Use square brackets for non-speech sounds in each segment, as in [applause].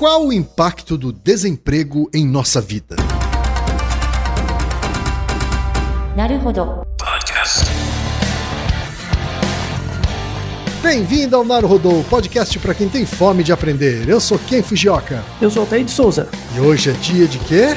Qual o impacto do desemprego em nossa vida? Naruhodo. Bem-vindo ao Naruhodô, podcast para quem tem fome de aprender. Eu sou Ken Fujioka. Eu sou Altair de Souza. E hoje é dia de quê?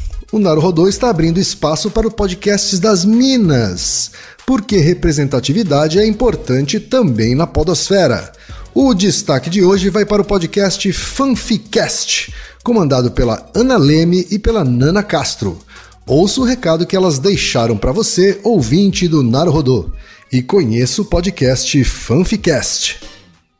O Naruhodô está abrindo espaço para o podcast das Minas, porque representatividade é importante também na podosfera. O destaque de hoje vai para o podcast Fanficast, comandado pela Ana Leme e pela Nana Castro. Ouça o recado que elas deixaram para você, ouvinte do Naruhodô, e conheça o podcast Fanficast.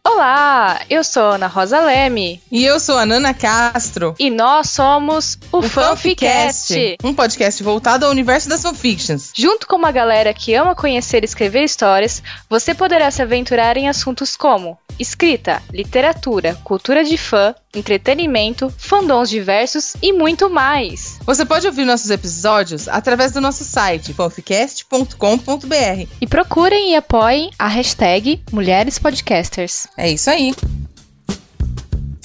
Olá, eu sou Ana Rosa Leme. E eu sou a Nana Castro. E nós somos o, o Fanficast, um podcast voltado ao universo das fanfictions. Junto com uma galera que ama conhecer e escrever histórias, você poderá se aventurar em assuntos como escrita, literatura, cultura de fã, entretenimento, fandoms diversos e muito mais. Você pode ouvir nossos episódios através do nosso site fanficast.com.br. E procurem e apoiem a hashtag Mulheres Podcasters. É isso aí.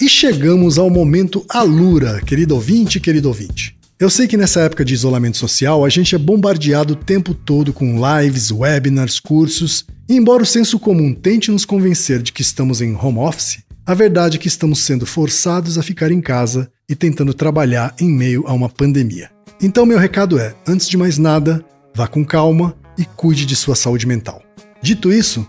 E chegamos ao momento Alura, querido ouvinte, querido ouvinte. Eu sei que nessa época de isolamento social a gente é bombardeado o tempo todo com lives, webinars, cursos, e embora o senso comum tente nos convencer de que estamos em home office, a verdade é que estamos sendo forçados a ficar em casa e tentando trabalhar em meio a uma pandemia. Então, meu recado é: antes de mais nada, vá com calma e cuide de sua saúde mental. Dito isso,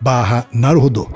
barra Naruhodô.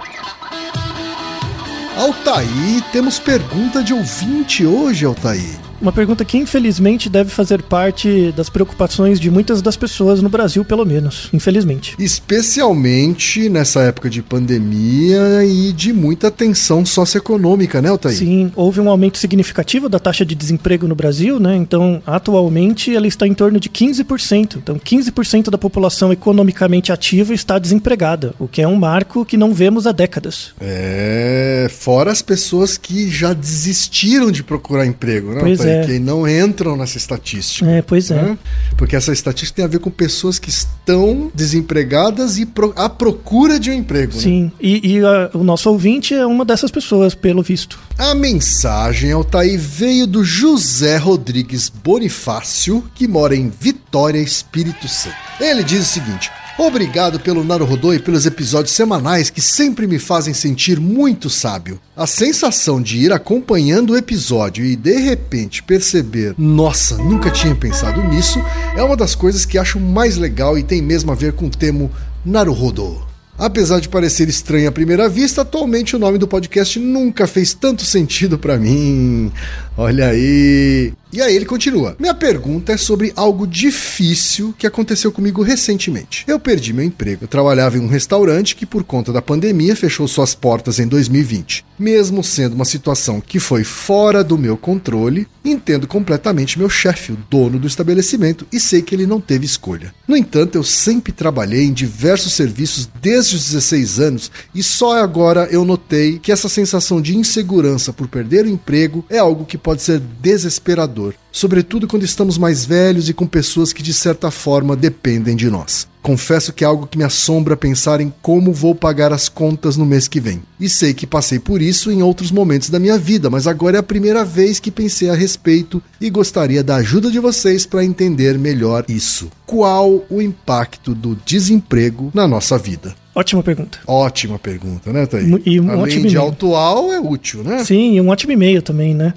Altaí, temos pergunta de ouvinte hoje, Altaí. Uma pergunta que infelizmente deve fazer parte das preocupações de muitas das pessoas no Brasil, pelo menos. Infelizmente. Especialmente nessa época de pandemia e de muita tensão socioeconômica, né, Altair? Sim, houve um aumento significativo da taxa de desemprego no Brasil, né? Então, atualmente, ela está em torno de 15%. Então, 15% da população economicamente ativa está desempregada, o que é um marco que não vemos há décadas. É, fora as pessoas que já desistiram de procurar emprego, né? Pois Altair? É. que não entram nessa estatística. É, pois é. né? Porque essa estatística tem a ver com pessoas que estão desempregadas e pro- à procura de um emprego. né? Sim, e, e, a- o nosso ouvinte é uma dessas pessoas, pelo visto. A mensagem, Altair, veio do José Rodrigues Bonifácio, que mora em Vitória, Espírito Santo. Ele diz o seguinte: Obrigado pelo Naruhodô e pelos episódios semanais que sempre me fazem sentir muito sábio. A sensação de ir acompanhando o episódio e de repente perceber, nossa, nunca tinha pensado nisso, é uma das coisas que acho mais legal e tem mesmo a ver com o termo Naruhodô. Apesar de parecer estranho à primeira vista, atualmente o nome do podcast nunca fez tanto sentido pra mim. Olha aí. E aí ele continua. Minha pergunta é sobre algo difícil que aconteceu comigo recentemente. Eu perdi meu emprego. Eu trabalhava em um restaurante que por conta da pandemia fechou suas portas em 2020. Mesmo sendo uma situação que foi fora do meu controle, entendo completamente meu chefe, o dono do estabelecimento, e sei que ele não teve escolha. No entanto, eu sempre trabalhei em diversos serviços desde os 16 anos e só agora eu notei que essa sensação de insegurança por perder o emprego é algo que pode ser desesperador, sobretudo quando estamos mais velhos e com pessoas que de certa forma dependem de nós. Confesso que é algo que me assombra pensar em como vou pagar as contas no mês que vem. E sei que passei por isso em outros momentos da minha vida, mas agora é a primeira vez que pensei a respeito e gostaria da ajuda de vocês para entender melhor isso. Qual o impacto do desemprego na nossa vida? Ótima pergunta. Ótima pergunta, né, Thaí? E um Além ótimo de e-mail. atual, é útil, né? Sim, e um ótimo e-mail também, né?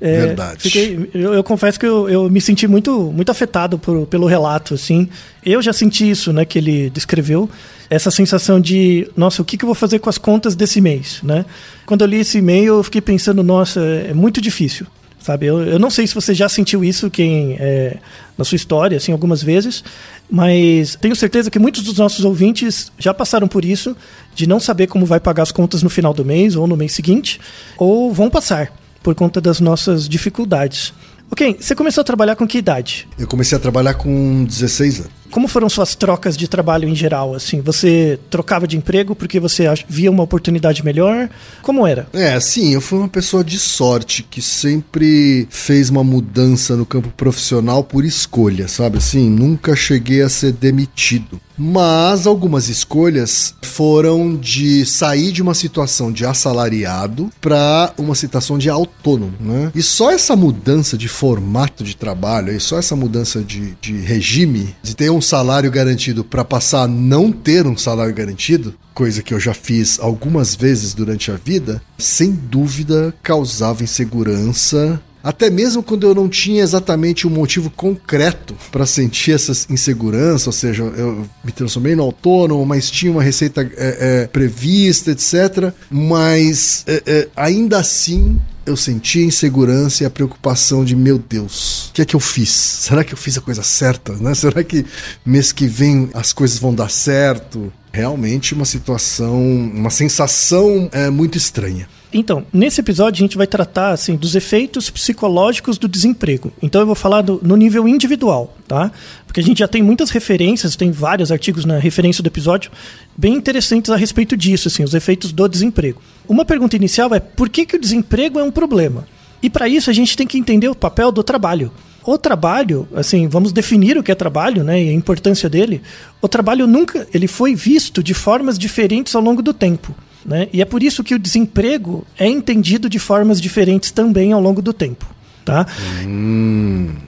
É, Verdade. fiquei- eu, eu confesso que eu, eu me senti muito, muito afetado por- pelo relato, assim. Eu já senti isso, né, que ele descreveu. Essa sensação de, nossa, o que, que eu vou fazer com as contas desse mês, né? Quando eu li esse e-mail, eu fiquei pensando, nossa, é muito difícil, sabe? Eu, eu não sei se você já sentiu isso, quem é, na sua história, assim, algumas vezes, mas tenho certeza que muitos dos nossos ouvintes já passaram por isso, de não saber como vai pagar as contas no final do mês ou no mês seguinte, ou vão passar por conta das nossas dificuldades. Ok, você começou a trabalhar com que idade? Eu comecei a trabalhar com 16 anos. Como foram suas trocas de trabalho em geral? Assim, você trocava de emprego porque você via uma oportunidade melhor? Como era? É, sim, eu fui uma pessoa de sorte que sempre fez uma mudança no campo profissional por escolha, sabe assim? Nunca cheguei a ser demitido. Mas algumas escolhas foram de sair de uma situação de assalariado para uma situação de autônomo, né? E só essa mudança de formato de trabalho, e só essa mudança de, de regime, de ter um salário garantido para passar a não ter um salário garantido, coisa que eu já fiz algumas vezes durante a vida, sem dúvida causava insegurança. Até mesmo quando eu não tinha exatamente um motivo concreto para sentir essa insegurança, ou seja, eu me transformei no autônomo, mas tinha uma receita é, é, prevista, etc. Mas é, ainda assim eu sentia a insegurança e a preocupação de meu Deus, o que é que eu fiz? Será que eu fiz a coisa certa? Né? [laughs] Será que mês que vem as coisas vão dar certo? Realmente uma situação, uma sensação é, muito estranha. Então, nesse episódio a gente vai tratar assim dos efeitos psicológicos do desemprego. Então eu vou falar do- no nível individual, tá? Porque a gente já tem muitas referências, tem vários artigos na referência do episódio bem interessantes a respeito disso, assim, os efeitos do desemprego. Uma pergunta inicial é por que, que o desemprego é um problema? E para isso a gente tem que entender o papel do trabalho. O trabalho, assim, vamos definir o que é trabalho, né, e a importância dele. O trabalho nunca, ele foi visto de formas diferentes ao longo do tempo, né? E é por isso que o desemprego é entendido de formas diferentes também ao longo do tempo, tá?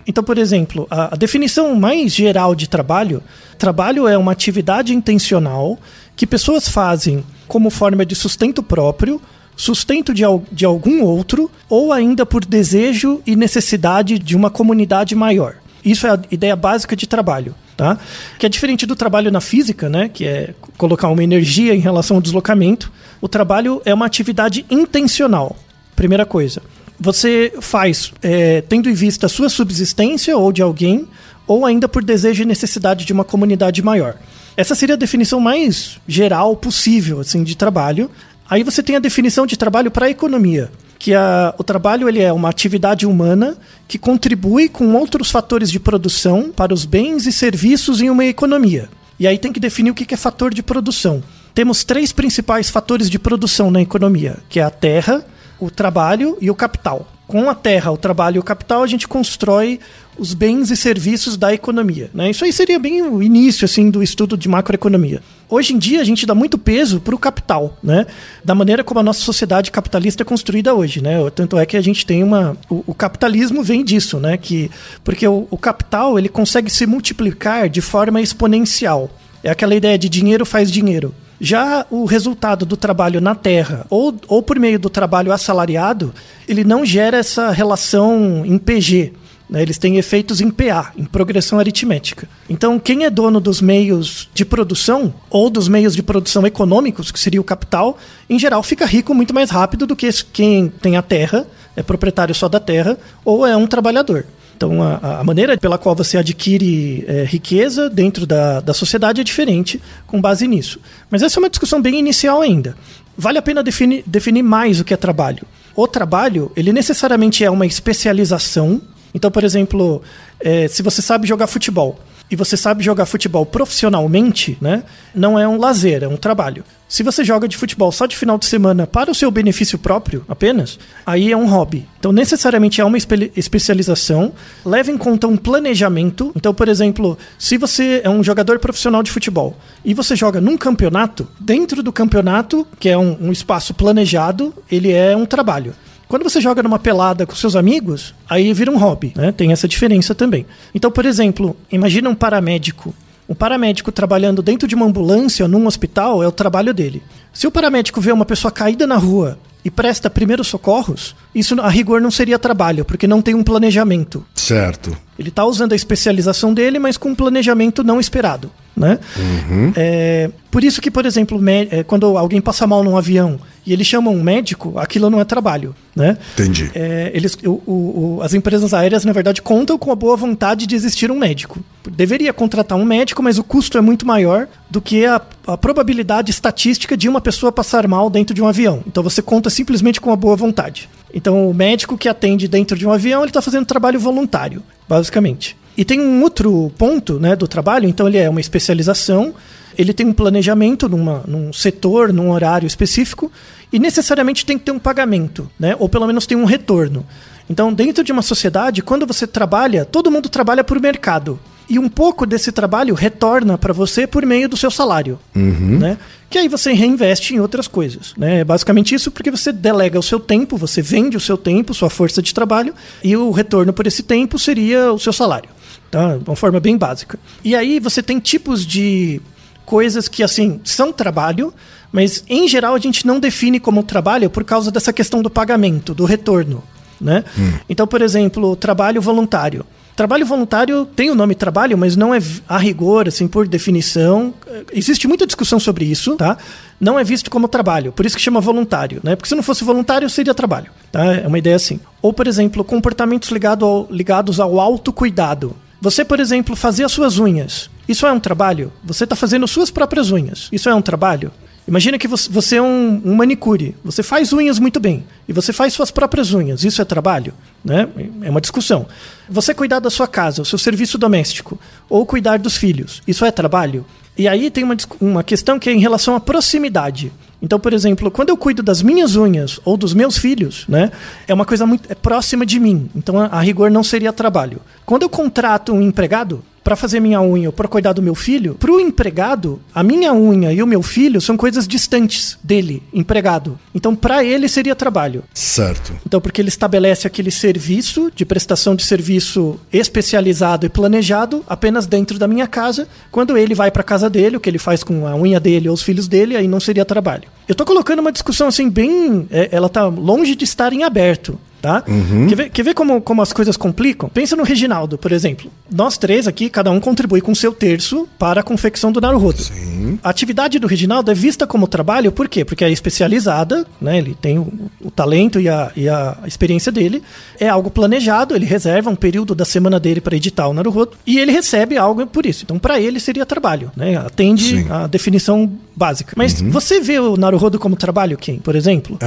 Então, por exemplo, a, a definição mais geral de trabalho, trabalho é uma atividade intencional que pessoas fazem como forma de sustento próprio, sustento de, de algum outro, ou ainda por desejo e necessidade de uma comunidade maior. Isso é a ideia básica de trabalho, tá? Que é diferente do trabalho na física, né? Que é colocar uma energia em relação ao deslocamento. O trabalho é uma atividade intencional. Primeira coisa. Você faz é, tendo em vista a sua subsistência ou de alguém, ou ainda por desejo e necessidade de uma comunidade maior. Essa seria a definição mais geral possível assim de trabalho. Aí você tem a definição de trabalho para a economia, que a, o trabalho ele é uma atividade humana que contribui com outros fatores de produção para os bens e serviços em uma economia. E aí tem que definir o que é fator de produção. Temos três principais fatores de produção na economia, que é a terra, o trabalho e o capital. com a terra, o trabalho e o capital, a gente constrói os bens e serviços da economia. Né? Isso aí seria bem o início assim do estudo de macroeconomia. Hoje em dia a gente dá muito peso para o capital, né? Da maneira como a nossa sociedade capitalista é construída hoje, né? Tanto é que a gente tem uma, o, o capitalismo vem disso, né? Que porque o, o capital ele consegue se multiplicar de forma exponencial. É aquela ideia de dinheiro faz dinheiro. Já o resultado do trabalho na terra, ou, ou por meio do trabalho assalariado, ele não gera essa relação em PG. Né? Eles têm efeitos em PA, em progressão aritmética. Então, quem é dono dos meios de produção, ou dos meios de produção econômicos, que seria o capital, em geral fica rico muito mais rápido do que quem tem a terra, é proprietário só da terra, ou é um trabalhador. Então, a, a, maneira pela qual você adquire é, riqueza dentro da, da sociedade é diferente com base nisso. Mas essa é uma discussão bem inicial ainda. Vale a pena definir, definir mais o que é trabalho. O trabalho, ele necessariamente é uma especialização. Então, por exemplo, é, se você sabe jogar futebol, e você sabe jogar futebol profissionalmente, né? Não é um lazer, é um trabalho. Se você joga de futebol só de final de semana para o seu benefício próprio apenas, aí é um hobby. Então, necessariamente é uma espe especialização. Leva em conta um planejamento. Então, por exemplo, se você é um jogador profissional de futebol e você joga num campeonato, dentro do campeonato, que é um, um espaço planejado, ele é um trabalho. Quando você joga numa pelada com seus amigos, aí vira um hobby, né? Tem essa diferença também. Então, por exemplo, imagina um paramédico. Um paramédico trabalhando dentro de uma ambulância num hospital é o trabalho dele. Se o paramédico vê uma pessoa caída na rua e presta primeiros socorros, isso a rigor não seria trabalho, porque não tem um planejamento. Certo. Ele está usando a especialização dele, mas com um planejamento não esperado. Né? Uhum. É, por isso que, por exemplo, é, quando alguém passa mal num avião e eles chamam um médico, aquilo não é trabalho. Né? Entendi. É, eles, o, o, o, as empresas aéreas, na verdade, contam com a boa vontade de existir um médico. Deveria contratar um médico, mas o custo é muito maior do que a, a probabilidade estatística de uma pessoa passar mal dentro de um avião. Então você conta simplesmente com a boa vontade. Então o médico que atende dentro de um avião, ele está fazendo trabalho voluntário, basicamente. E tem um outro ponto né, do trabalho, então ele é uma especialização, ele tem um planejamento numa, num setor, num horário específico, e necessariamente tem que ter um pagamento, né, ou pelo menos tem um retorno. Então, dentro de uma sociedade, quando você trabalha, todo mundo trabalha por mercado. E um pouco desse trabalho retorna para você por meio do seu salário. Uhum. Né? Que aí você reinveste em outras coisas. Né? É basicamente isso porque você delega o seu tempo, você vende o seu tempo, sua força de trabalho, e o retorno por esse tempo seria o seu salário tá? Uma forma bem básica. E aí você tem tipos de coisas que, assim, são trabalho, mas em geral a gente não define como trabalho por causa dessa questão do pagamento, do retorno, né? Hum. Então, por exemplo, trabalho voluntário. Trabalho voluntário tem o nome trabalho, mas não é a rigor, assim, por definição. Existe muita discussão sobre isso, tá? Não é visto como trabalho, por isso que chama voluntário, né? Porque se não fosse voluntário, seria trabalho, tá? É uma ideia assim. Ou, por exemplo, comportamentos ligado ao, ligados ao autocuidado. Você, por exemplo, fazer as suas unhas. Isso é um trabalho? Você está fazendo suas próprias unhas. Isso é um trabalho? Imagina que você é um, manicure, você faz unhas muito bem e você faz suas próprias unhas. Isso é trabalho? Né? É uma discussão. Você cuidar da sua casa, o seu serviço doméstico, ou cuidar dos filhos. Isso é trabalho? E aí tem uma, uma questão que é em relação à proximidade. Então, por exemplo, quando eu cuido das minhas unhas ou dos meus filhos, né, é uma coisa muito é próxima de mim. Então, a, a rigor não seria trabalho. Quando eu contrato um empregado, para fazer minha unha ou para cuidar do meu filho, para o empregado, a minha unha e o meu filho são coisas distantes dele, empregado. Então, para ele seria trabalho. Certo. Então, porque ele estabelece aquele serviço de prestação de serviço especializado e planejado apenas dentro da minha casa. Quando ele vai para casa dele, o que ele faz com a unha dele ou os filhos dele, aí não seria trabalho. Eu tô colocando uma discussão assim bem, é, ela tá longe de estar em aberto tá? Uhum. Quer ver, quer ver como, como as coisas complicam? Pensa no Reginaldo, por exemplo. Nós três aqui, cada um contribui com seu terço para a confecção do Naruhodo. Sim. A atividade do Reginaldo é vista como trabalho, por quê? Porque é especializada, né? Ele tem o, o talento e a, e a experiência dele. É algo planejado, ele reserva um período da semana dele para editar o Naruhodo e ele recebe algo por isso. Então, para ele seria trabalho, né? Atende Sim. a definição básica. Mas você vê o Naruhodo como trabalho, Ken, por exemplo?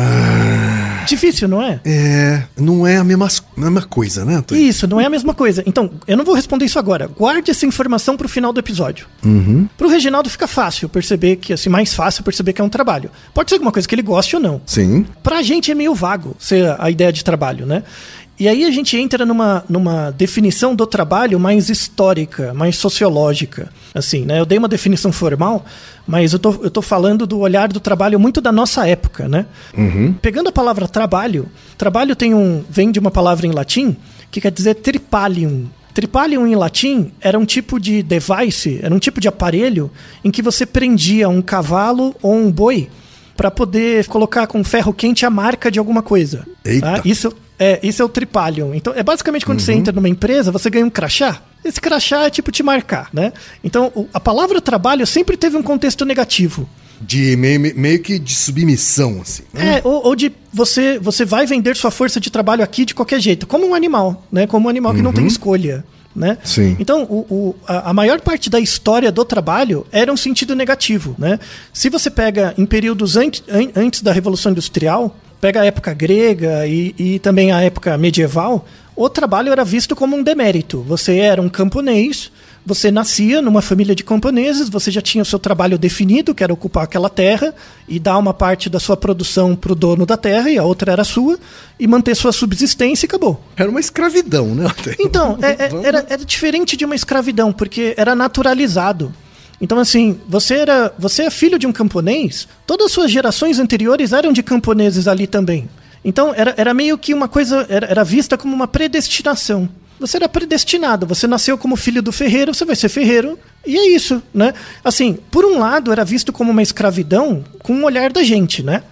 Difícil, não é? É, não é a mesma, mesma coisa, né, Antônio? Isso, não é a mesma coisa. Então, eu não vou responder isso agora. Guarde essa informação pro final do episódio. Pro Reginaldo fica fácil perceber que, assim, mais fácil perceber que é um trabalho. Pode ser alguma coisa que ele goste ou não. Sim. Pra gente é meio vago ser a ideia de trabalho, né? E aí a gente entra numa, numa definição do trabalho mais histórica, mais sociológica. Assim, né? Eu dei uma definição formal, mas eu tô, eu tô falando do olhar do trabalho muito da nossa época, né? Pegando a palavra trabalho, trabalho tem um, vem de uma palavra em latim que quer dizer tripalium. Tripalium em latim era um tipo de device, era um tipo de aparelho em que você prendia um cavalo ou um boi para poder colocar com ferro quente a marca de alguma coisa. Eita. Tá? Isso é, isso é o tripalium. Então, é basicamente quando você entra numa empresa, você ganha um crachá. Esse crachá é tipo te marcar, né? Então, o- a palavra trabalho sempre teve um contexto negativo. De meio, meio que de submissão, assim. né? É, ou, ou de você, você vai vender sua força de trabalho aqui de qualquer jeito, como um animal, né? Como um animal que não tem escolha. Né? Sim. Então, o, o- a, a maior parte da história do trabalho era um sentido negativo. Né? Se você pega em períodos antes, an- antes da Revolução Industrial, pega a época grega e, e também a época medieval, o trabalho era visto como um demérito. Você era um camponês, você nascia numa família de camponeses, você já tinha o seu trabalho definido, que era ocupar aquela terra e dar uma parte da sua produção para o dono da terra e a outra era sua, e manter sua subsistência e acabou. Era uma escravidão, né? Então, é- é- [laughs] era, era diferente de uma escravidão, porque era naturalizado. Então, assim, você era você é filho de um camponês, todas as suas gerações anteriores eram de camponeses ali também. Então, era, era meio que uma coisa, era, era vista como uma predestinação. Você era predestinado, você nasceu como filho do ferreiro, você vai ser ferreiro, e é isso, né? Assim, por um lado, era visto como uma escravidão com o olhar da gente, né?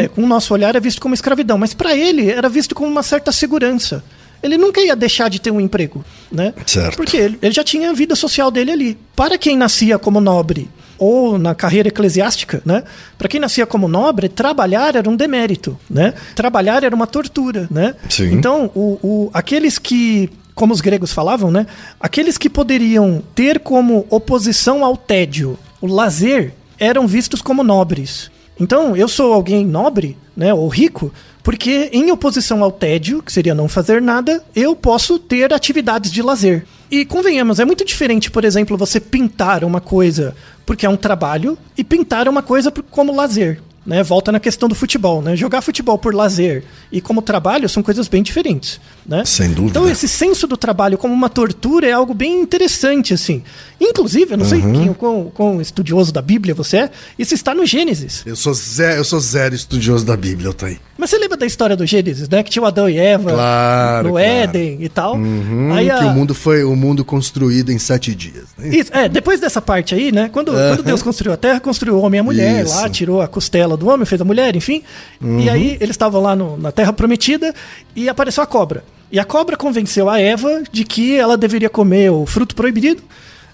É, com o nosso olhar é visto como escravidão, mas para ele era visto como uma certa segurança. Ele nunca ia deixar de ter um emprego, né? Certo. Porque ele, ele já tinha a vida social dele ali. Para quem nascia como nobre ou na carreira eclesiástica, né? Para quem nascia como nobre, trabalhar era um demérito, né? Trabalhar era uma tortura, né? Sim. Então, o, o- aqueles que, como os gregos falavam, né? Aqueles que poderiam ter como oposição ao tédio o lazer eram vistos como nobres. Então, eu sou alguém nobre, né, ou rico, porque em oposição ao tédio, que seria não fazer nada, eu posso ter atividades de lazer. E convenhamos, é muito diferente, por exemplo, você pintar uma coisa porque é um trabalho e pintar uma coisa como lazer. Né? Volta na questão do futebol, né? Jogar futebol por lazer e como trabalho são coisas bem diferentes, né? Sem dúvida. Então esse senso do trabalho como uma tortura é algo bem interessante, assim. Inclusive, eu não sei quem, o quão, quão estudioso da Bíblia você é, isso está no Gênesis. Eu sou zero, eu sou zero estudioso da Bíblia, Altair. Mas você lembra da história do Gênesis, né? Que tinha o Adão e Eva Claro, no claro. Éden e tal. Hum, Aí a- Que o mundo foi o mundo construído em sete dias. né? Isso, é, depois dessa parte aí, né? Quando, quando Deus construiu a terra, construiu o homem e a mulher Isso. lá, tirou a costela do homem, fez a mulher, enfim. E aí eles estavam lá no- na terra prometida e apareceu a cobra. E a cobra convenceu a Eva de que ela deveria comer o fruto proibido.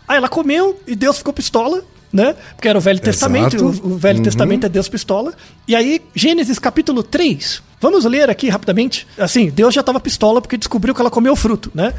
Aí ela comeu e Deus ficou pistola. Né? Porque era o Velho Testamento, o, o Velho Testamento é Deus pistola. E aí, Gênesis capítulo 3. Vamos ler aqui rapidamente. Assim, Deus já estava pistola porque descobriu que ela comeu o fruto, né?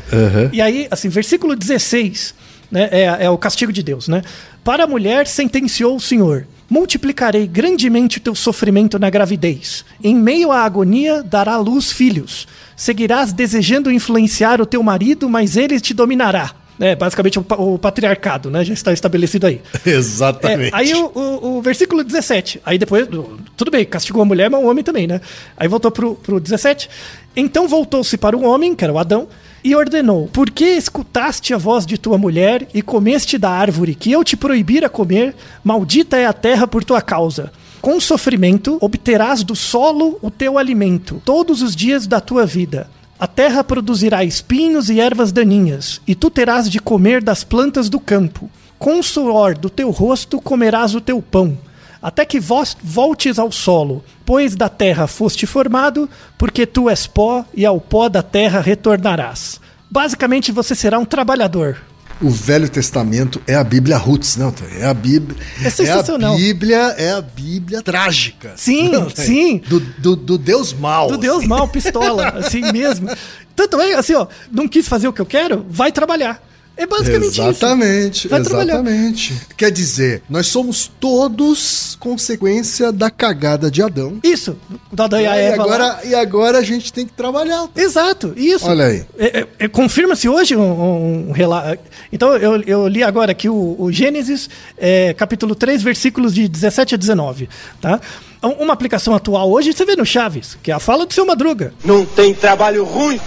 E aí, assim, versículo 16, né, é, é o castigo de Deus, né? Para a mulher sentenciou o Senhor: multiplicarei grandemente o teu sofrimento na gravidez. Em meio à agonia dará à luz filhos. Seguirás desejando influenciar o teu marido, mas ele te dominará. É, basicamente o, o patriarcado, né? Já está estabelecido aí. [laughs] Exatamente. É, aí o, o- o versículo 17. Aí depois, do- tudo bem, castigou a mulher, mas o homem também, né? Aí voltou pro, pro 17. Então voltou-se para o homem, que era o Adão, e ordenou: Por que escutaste a voz de tua mulher e comeste da árvore que eu te proibira comer? Maldita é a terra por tua causa. Com sofrimento obterás do solo o teu alimento, todos os dias da tua vida. A terra produzirá espinhos e ervas daninhas, e tu terás de comer das plantas do campo. Com o suor do teu rosto comerás o teu pão, até que voltes ao solo, pois da terra foste formado, porque tu és pó, e ao pó da terra retornarás. Basicamente, você será um trabalhador. O Velho Testamento é a Bíblia Roots, não? É a Bíblia. É sensacional. É a Bíblia, é a Bíblia trágica. Sim, Não, sim. Do, do, do Deus mal. Do Deus mal, pistola, [laughs] assim mesmo. Tanto é, assim, ó, não quis fazer o que eu quero, vai trabalhar. É basicamente isso. Exatamente, Vai trabalhar. exatamente. Quer dizer, nós somos todos consequência da cagada de Adão. Isso, da Adão e a e, Eva lá. agora, e agora a gente tem que trabalhar. Exato, isso. Olha aí. É, é, é, Confirma-se hoje um, um relato. Então, eu, eu li agora aqui o, o Gênesis, é, capítulo 3, versículos de 17 a 19. Tá? Um- Uma aplicação atual hoje você vê no Chaves, que é a fala do seu Madruga. Não tem trabalho ruim.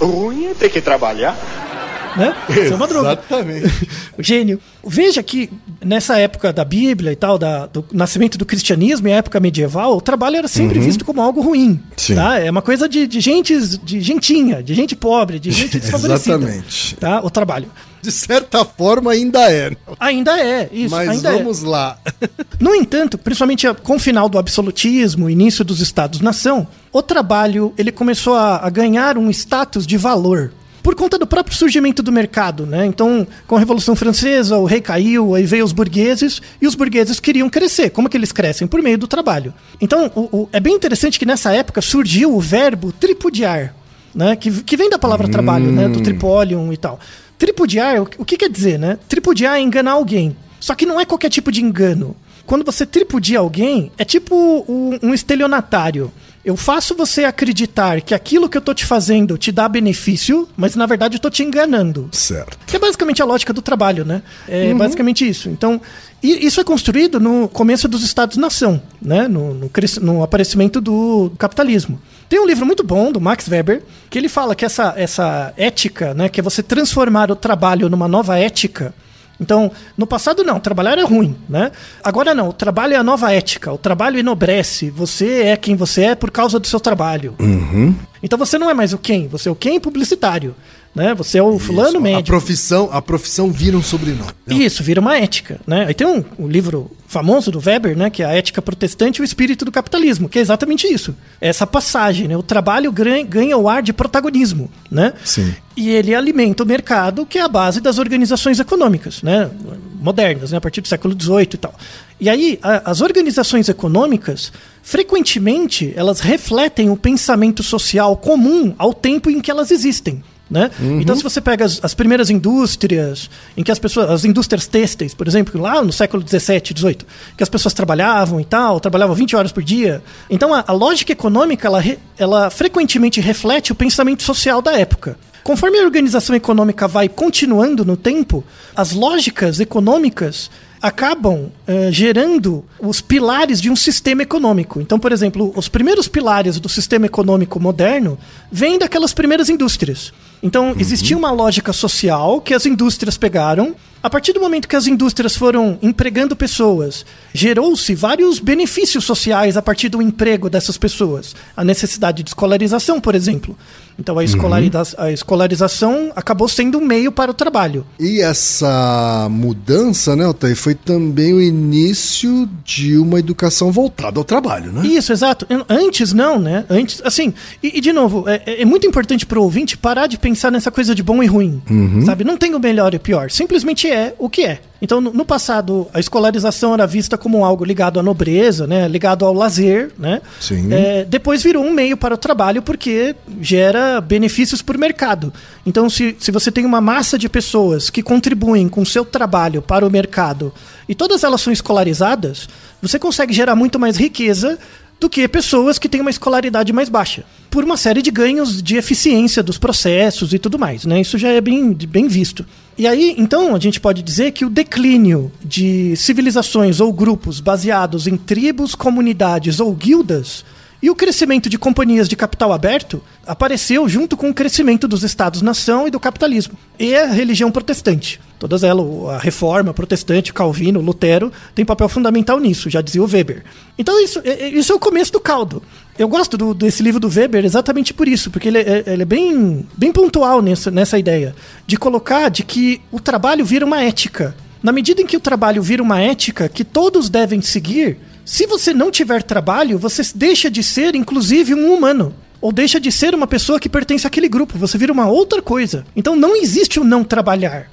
Ruim é ter que trabalhar. Né? Seu Madruga. Exatamente. [laughs] Gênio. Veja que nessa época da Bíblia e tal, da- do nascimento do cristianismo e a época medieval, o trabalho era sempre visto como algo ruim. Uhum. Sim. Tá? É uma coisa de, de gente, de gentinha, de gente pobre, de gente [laughs] desfavorecida. Exatamente. Tá? O trabalho. De certa forma, ainda é. Ainda é, isso, Mas é. vamos lá. [laughs] No entanto, principalmente com o final do absolutismo, início dos estados-nação, o trabalho ele começou a, a ganhar um status de valor. Por conta do próprio surgimento do mercado, né? Então, com a Revolução Francesa, o rei caiu, aí veio os burgueses, e os burgueses queriam crescer. Como que eles crescem? Por meio do trabalho. Então, o- o- é bem interessante que nessa época surgiu o verbo tripudiar, né? Que, que vem da palavra trabalho, né? Do tripolium e tal. Tripudiar, o, o que quer dizer, né? Tripudiar é enganar alguém. Só que não é qualquer tipo de engano. Quando você tripudia alguém, é tipo um, um estelionatário. Eu faço você acreditar que aquilo que eu tô te fazendo te dá benefício, mas na verdade eu tô te enganando. Certo. Que é basicamente a lógica do trabalho, né? É basicamente isso. Então, isso é construído no começo dos Estados-nação, né? No, no, no aparecimento do capitalismo. Tem um livro muito bom do Max Weber que ele fala que essa, essa ética, né? Que é você transformar o trabalho numa nova ética. Então, no passado não, trabalhar era ruim, né? Agora não, o trabalho é a nova ética, o trabalho enobrece, você é quem você é por causa do seu trabalho. Então você não é mais o quem, você é o quem publicitário, né? Você é o fulano A médico. profissão, a profissão vira um sobrenome. Isso, vira uma ética, né? Aí tem um, um livro famoso do Weber, né, que é a ética protestante e o espírito do capitalismo, que é exatamente isso. Essa passagem, né? O trabalho ganha, ganha o ar de protagonismo, né? Sim. E ele alimenta o mercado, que é a base das organizações econômicas, né? Modernas, né? A partir do século XVIII e tal. E aí, a- as organizações econômicas, frequentemente, elas refletem o pensamento social comum ao tempo em que elas existem. Né? Então, se você pega as, as primeiras indústrias, em que as pessoas, as indústrias têxteis, por exemplo, lá no século 17, 18, que as pessoas trabalhavam e tal, trabalhavam 20 horas por dia. Então, a, a lógica econômica, ela, ela frequentemente reflete o pensamento social da época. Conforme a organização econômica vai continuando no tempo, as lógicas econômicas acabam eh, gerando os pilares de um sistema econômico. Então, por exemplo, os primeiros pilares do sistema econômico moderno vêm daquelas primeiras indústrias. Então, existia uma lógica social que as indústrias pegaram. A partir do momento que as indústrias foram empregando pessoas, gerou-se vários benefícios sociais a partir do emprego dessas pessoas. A necessidade de escolarização, por exemplo. Então, a, escolariza- a escolarização acabou sendo um meio para o trabalho. E essa mudança, né, Altair, foi também o início de uma educação voltada ao trabalho, né? Isso, exato. Antes não, né? Antes, assim, e, e de novo, é, é muito importante pro ouvinte parar de pensar nessa coisa de bom e ruim, sabe? Não tem o melhor e o pior, simplesmente é o que é. Então, no, passado, a escolarização era vista como algo ligado à nobreza, né? Ligado ao lazer, né? Sim. É, depois virou um meio para o trabalho porque gera benefícios para o mercado. Então, se, se você tem uma massa de pessoas que contribuem com o seu trabalho para o mercado e todas elas são escolarizadas, você consegue gerar muito mais riqueza do que pessoas que têm uma escolaridade mais baixa. Por uma série de ganhos de eficiência dos processos e tudo mais, né? Isso já é bem, bem visto. E aí, então, a gente pode dizer que o declínio de civilizações ou grupos baseados em tribos, comunidades ou guildas e o crescimento de companhias de capital aberto apareceu junto com o crescimento dos estados-nação e do capitalismo. E a religião protestante. Todas elas, a reforma protestante, Calvino, Lutero, tem papel fundamental nisso, já dizia o Weber. Então isso, é- é- isso é o começo do caldo. Eu gosto do- desse livro do Weber exatamente por isso, porque ele é, ele é bem, bem pontual nessa, nessa ideia de colocar de que o trabalho vira uma ética. Na medida em que o trabalho vira uma ética que todos devem seguir, se você não tiver trabalho, você deixa de ser, inclusive, um humano. Ou deixa de ser uma pessoa que pertence àquele grupo. Você vira uma outra coisa. Então não existe o não trabalhar.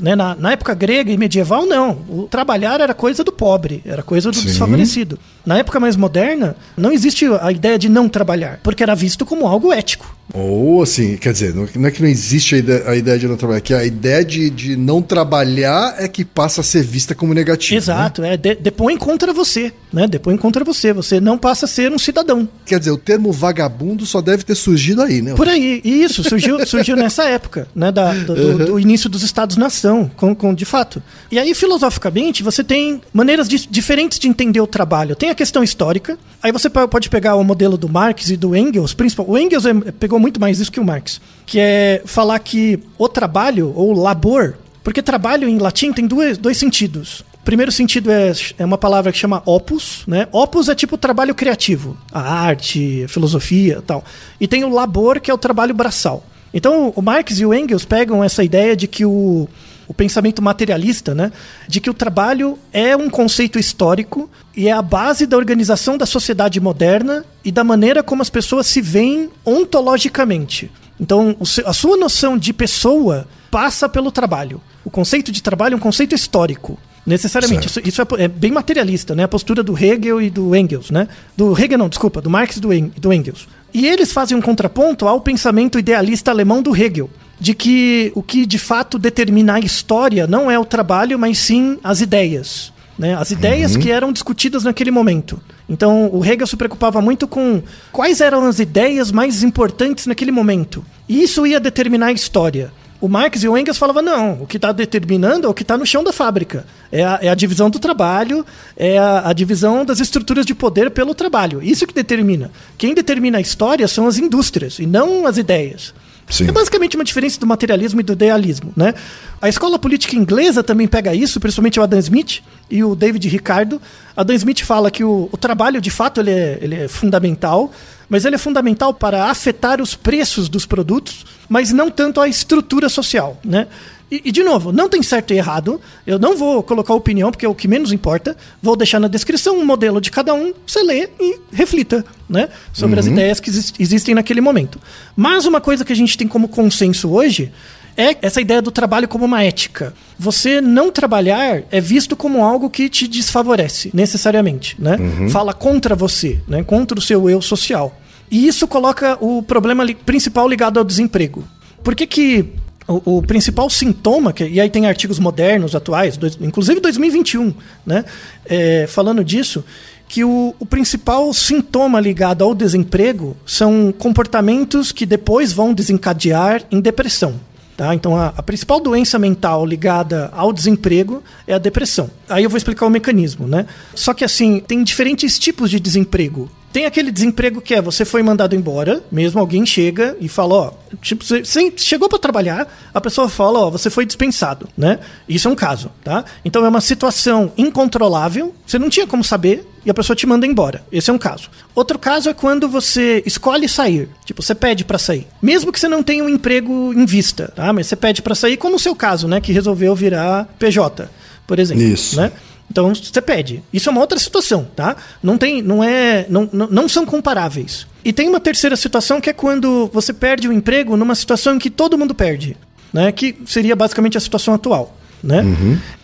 Né? Na, na época grega e medieval, não. O trabalhar era coisa do pobre, era coisa do Sim. desfavorecido. Na época mais moderna, não existe a ideia de não trabalhar, porque era visto como algo ético. Ou assim, quer dizer, não, é que não existe a ideia, a ideia de não trabalhar, é que a ideia de, de não trabalhar é que passa a ser vista como negativa. né? Exato, é, de, depõe contra você, né? Depõe contra você. Você não passa a ser um cidadão. Quer dizer, o termo vagabundo só deve ter surgido aí, né? Por aí, isso surgiu, surgiu nessa época, né, da, do, do- do início dos Estados-nação, com, com, de fato. E aí, filosoficamente, você tem maneiras di- diferentes de entender o trabalho. Tem a questão histórica, aí você po- pode pegar o modelo do Marx e do Engels, principal. O Engels é- pegou muito mais isso que o Marx, que é falar que o trabalho, ou labor, porque trabalho em latim tem duas, dois sentidos. Primeiro sentido é, é uma palavra que chama opus, né? Opus é tipo trabalho criativo, a arte, a filosofia tal. E tem o labor, que é o trabalho braçal. Então, o Marx e o Engels pegam essa ideia de que o, o pensamento materialista, né? De que o trabalho é um conceito histórico e é a base da organização da sociedade moderna e da maneira como as pessoas se veem ontologicamente. Então, a sua noção de pessoa passa pelo trabalho. O conceito de trabalho é um conceito histórico. Necessariamente. Isso, isso é, é bem materialista, né? A postura do Hegel e do Engels, né? Do Hegel não, desculpa, do Marx e do, En- do Engels. E eles fazem um contraponto ao pensamento idealista alemão do Hegel, de que o que de fato determina a história não é o trabalho, mas sim as ideias. Né? As ideias que eram discutidas naquele momento. Então, o Hegel se preocupava muito com quais eram as ideias mais importantes naquele momento. E isso ia determinar a história. O Marx e o Engels falavam, não, o que está determinando é o que está no chão da fábrica. É a, é a divisão do trabalho, é a, a divisão das estruturas de poder pelo trabalho. Isso que determina. Quem determina a história são as indústrias e não as ideias. Sim. É basicamente uma diferença do materialismo e do idealismo, né? A escola política inglesa também pega isso, principalmente o Adam Smith e o David Ricardo. Adam Smith fala que o, o trabalho, de fato, ele é, ele é fundamental, mas ele é fundamental para afetar os preços dos produtos, mas não tanto a estrutura social, né? E, e, de novo, não tem certo e errado. Eu não vou colocar opinião, porque é o que menos importa. Vou deixar na descrição um modelo de cada um, você lê e reflita né, sobre as ideias que exis- existem naquele momento. Mas uma coisa que a gente tem como consenso hoje é essa ideia do trabalho como uma ética. Você não trabalhar é visto como algo que te desfavorece, necessariamente. Né? Fala contra você, né? contra o seu eu social. E isso coloca o problema li- principal ligado ao desemprego. Por que, que o, o principal sintoma, que, e aí tem artigos modernos, atuais, dois- inclusive 2021, né, é, falando disso, que o, o principal sintoma ligado ao desemprego são comportamentos que depois vão desencadear em depressão. Tá? Então, a, a principal doença mental ligada ao desemprego é a depressão. Aí eu vou explicar o mecanismo, né? Só que, assim, tem diferentes tipos de desemprego. Tem aquele desemprego que é você foi mandado embora, mesmo alguém chega e fala, ó, tipo, você, você chegou para trabalhar, a pessoa fala, ó, você foi dispensado, né? Isso é um caso, tá? Então é uma situação incontrolável, você não tinha como saber e a pessoa te manda embora. Esse é um caso. Outro caso é quando você escolhe sair, tipo, você pede para sair, mesmo que você não tenha um emprego em vista, tá? Mas você pede para sair, como o seu caso, né, que resolveu virar PJ, por exemplo, Isso. né? Então você pede. Isso é uma outra situação, tá? Não tem, não é, não, não, são comparáveis. E tem uma terceira situação que é quando você perde o emprego numa situação em que todo mundo perde, né? Que seria basicamente a situação atual, né?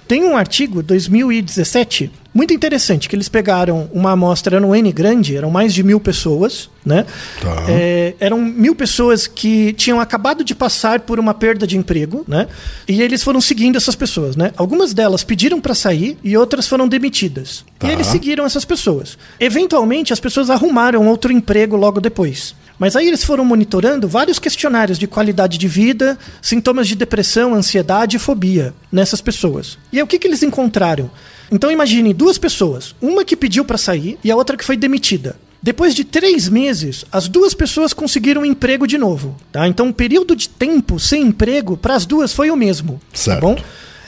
Tem um artigo 2017 muito interessante que eles pegaram uma amostra no N grande, eram mais de mil pessoas, né? Tá. É, eram mil pessoas que tinham acabado de passar por uma perda de emprego, né? E eles foram seguindo essas pessoas, né? Algumas delas pediram para sair e outras foram demitidas. Tá. E eles seguiram essas pessoas. Eventualmente, as pessoas arrumaram outro emprego logo depois. Mas aí eles foram monitorando vários questionários de qualidade de vida, sintomas de depressão, ansiedade e fobia nessas pessoas. E aí o que, que eles encontraram? Então imagine duas pessoas, uma que pediu para sair e a outra que foi demitida. Depois de três meses, as duas pessoas conseguiram um emprego de novo. Tá? Então o período de tempo sem emprego para as duas foi o mesmo. Certo. Tá bom?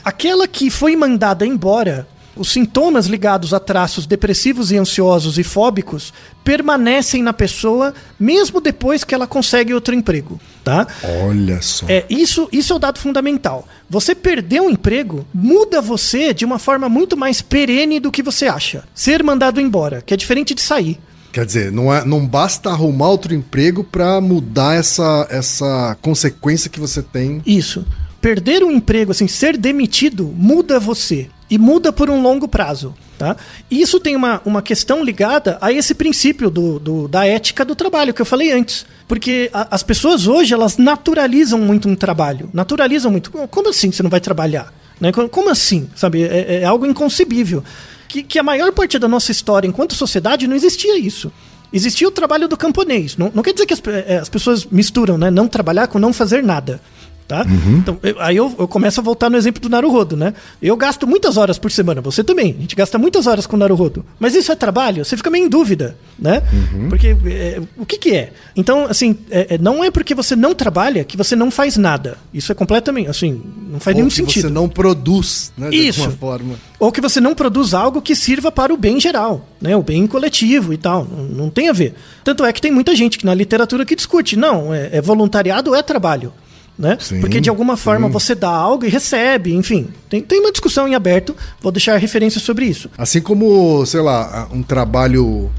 Aquela que foi mandada embora, os sintomas ligados a traços depressivos e ansiosos e fóbicos permanecem na pessoa mesmo depois que ela consegue outro emprego, tá? Olha só. É, isso, isso é o dado fundamental. Você perder um emprego muda você de uma forma muito mais perene do que você acha. Ser mandado embora, que é diferente de sair. Quer dizer, não, é, não basta arrumar outro emprego pra mudar essa, essa consequência que você tem. Isso. Perder um emprego, assim, ser demitido, muda você. E muda por um longo prazo. Tá? Isso tem uma, uma questão ligada a esse princípio do, do da ética do trabalho que eu falei antes. Porque a, as pessoas hoje elas naturalizam muito um trabalho. Naturalizam muito. Como assim você não vai trabalhar? Né? Como assim? Sabe? É, é algo inconcebível. Que, que a maior parte da nossa história enquanto sociedade não existia isso. Existia o trabalho do camponês. Não, não quer dizer que as, é, as pessoas misturam, né? Não trabalhar com não fazer nada tá? Uhum. Então, eu, aí eu, eu, começo a voltar no exemplo do Naruhodo, né? Eu gasto muitas horas por semana, você também. A gente gasta muitas horas com o Naruhodo. Mas isso é trabalho? Você fica meio em dúvida, né? Uhum. Porque é, o que, que é? Então, assim, é, é, não é porque você não trabalha que você não faz nada. Isso é completamente, assim, não faz Ou nenhum que sentido. você não produz, né? De isso. alguma forma. Ou que você não produz algo que sirva para o bem geral, né? O bem coletivo e tal. Não, não tem a ver. Tanto é que tem muita gente que na literatura que discute, não, é, é voluntariado ou é trabalho né? Sim, Porque de alguma forma sim. você dá algo e recebe, enfim. Tem, tem uma discussão em aberto, vou deixar referências sobre isso. Assim como, sei lá, um trabalho.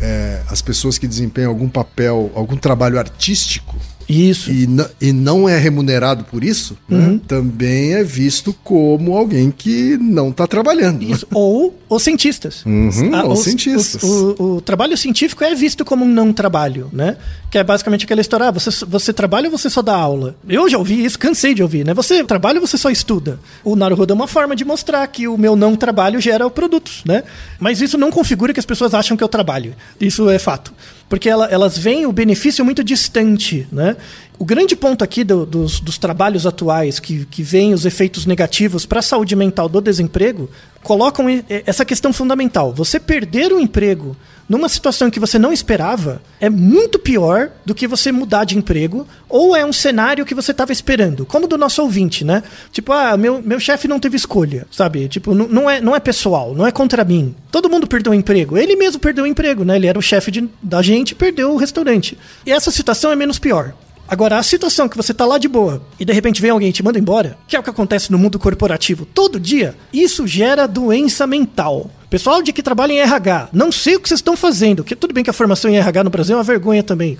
É, as pessoas que desempenham algum papel, algum trabalho artístico, isso. E, e não é remunerado por isso, né? uhum. né? também é visto como alguém que não está trabalhando. Isso. Ou os cientistas. Uhum, ah, os, os, cientistas. Os, o, o, trabalho científico é visto como um não trabalho, né? Que é basicamente aquela história: ah, você, você trabalha ou você só dá aula? Eu já ouvi isso, cansei de ouvir, né? Você trabalha ou você só estuda? O Naruhodo é uma forma de mostrar que o meu não trabalho gera produtos, né? Mas isso não configura que as pessoas acham que eu trabalho. Isso é fato porque ela, elas veem o benefício muito distante, né? O grande ponto aqui do, dos, dos, trabalhos atuais que, que veem os efeitos negativos para a saúde mental do desemprego colocam essa questão fundamental. Você perder o emprego numa situação que você não esperava é muito pior do que você mudar de emprego ou é um cenário que você estava esperando, como do nosso ouvinte, né? Tipo, ah, meu, meu chefe não teve escolha, sabe? Tipo, não é, não é pessoal, não é contra mim. Todo mundo perdeu o emprego. Ele mesmo perdeu o emprego, né? Ele era o chefe da gente, perdeu o restaurante. E essa situação é menos pior. Agora, a situação que você tá lá de boa e de repente vem alguém e te manda embora, que é o que acontece no mundo corporativo todo dia, isso gera doença mental. Pessoal de que trabalha em RH, não sei o que vocês estão fazendo. Que tudo bem que a formação em RH no Brasil é uma vergonha também,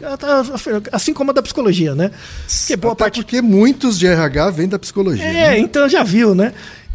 assim como a da psicologia, né? Que boa Até parte porque muitos de RH vêm da psicologia. É, né? então já viu, né?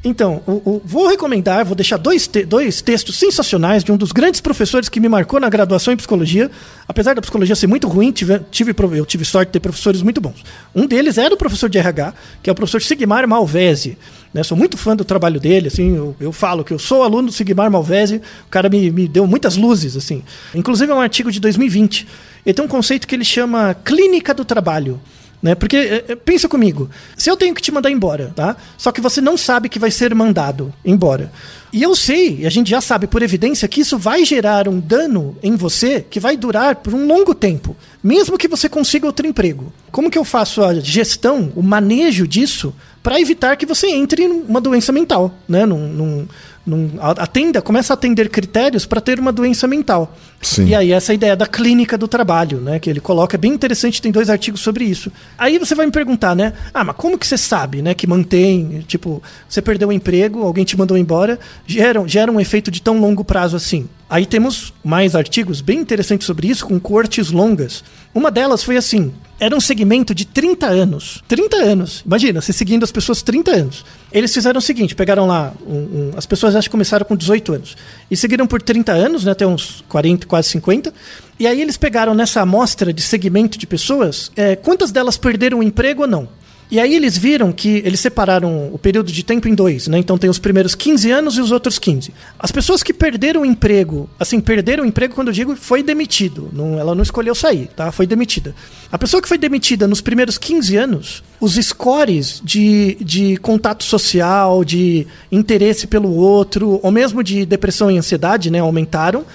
Então, o, o, vou recomendar, vou deixar dois, te, dois textos sensacionais de um dos grandes professores que me marcou na graduação em psicologia. Apesar da psicologia ser muito ruim, tive, tive, eu tive sorte de ter professores muito bons. Um deles era o professor de RH, que é o professor Sigmar Malvese. Né? Sou muito fã do trabalho dele, assim, eu, eu falo que eu sou aluno do Sigmar Malvese, o cara me, me deu muitas luzes, assim. Inclusive é um artigo de 2020. Ele tem um conceito que ele chama clínica do trabalho. Né? Porque, é, é, pensa comigo, se eu tenho que te mandar embora, tá? Só que você não sabe que vai ser mandado embora. E eu sei, e a gente já sabe por evidência, que isso vai gerar um dano em você que vai durar por um longo tempo, mesmo que você consiga outro emprego. Como que eu faço a gestão, o manejo disso, para evitar que você entre numa doença mental, né? Num, num, num, atenda, começa a atender critérios para ter uma doença mental. Sim. E aí essa ideia da clínica do trabalho, né, que ele coloca é bem interessante, tem dois artigos sobre isso. Aí você vai me perguntar, né? Ah, mas como que você sabe, né, que mantém, tipo, você perdeu o emprego, alguém te mandou embora, gera, gera um efeito de tão longo prazo assim? Aí temos mais artigos bem interessantes sobre isso, com cortes longas. Uma delas foi assim: era um segmento de 30 anos. 30 anos. Imagina, você seguindo as pessoas 30 anos. Eles fizeram o seguinte: pegaram lá. Um, um, as pessoas acho que começaram com 18 anos. E seguiram por 30 anos, né, até uns 40, quase 50. E aí eles pegaram nessa amostra de segmento de pessoas é, quantas delas perderam o emprego ou não. E aí eles viram que eles separaram o período de tempo em dois, né? Então tem os primeiros 15 anos e os outros 15. As pessoas que perderam o emprego, assim, perderam o emprego quando eu digo foi demitido, não, ela não escolheu sair, tá? Foi demitida. A pessoa que foi demitida nos primeiros 15 anos, os scores de, de contato social, de interesse pelo outro, ou mesmo de depressão e ansiedade, né, aumentaram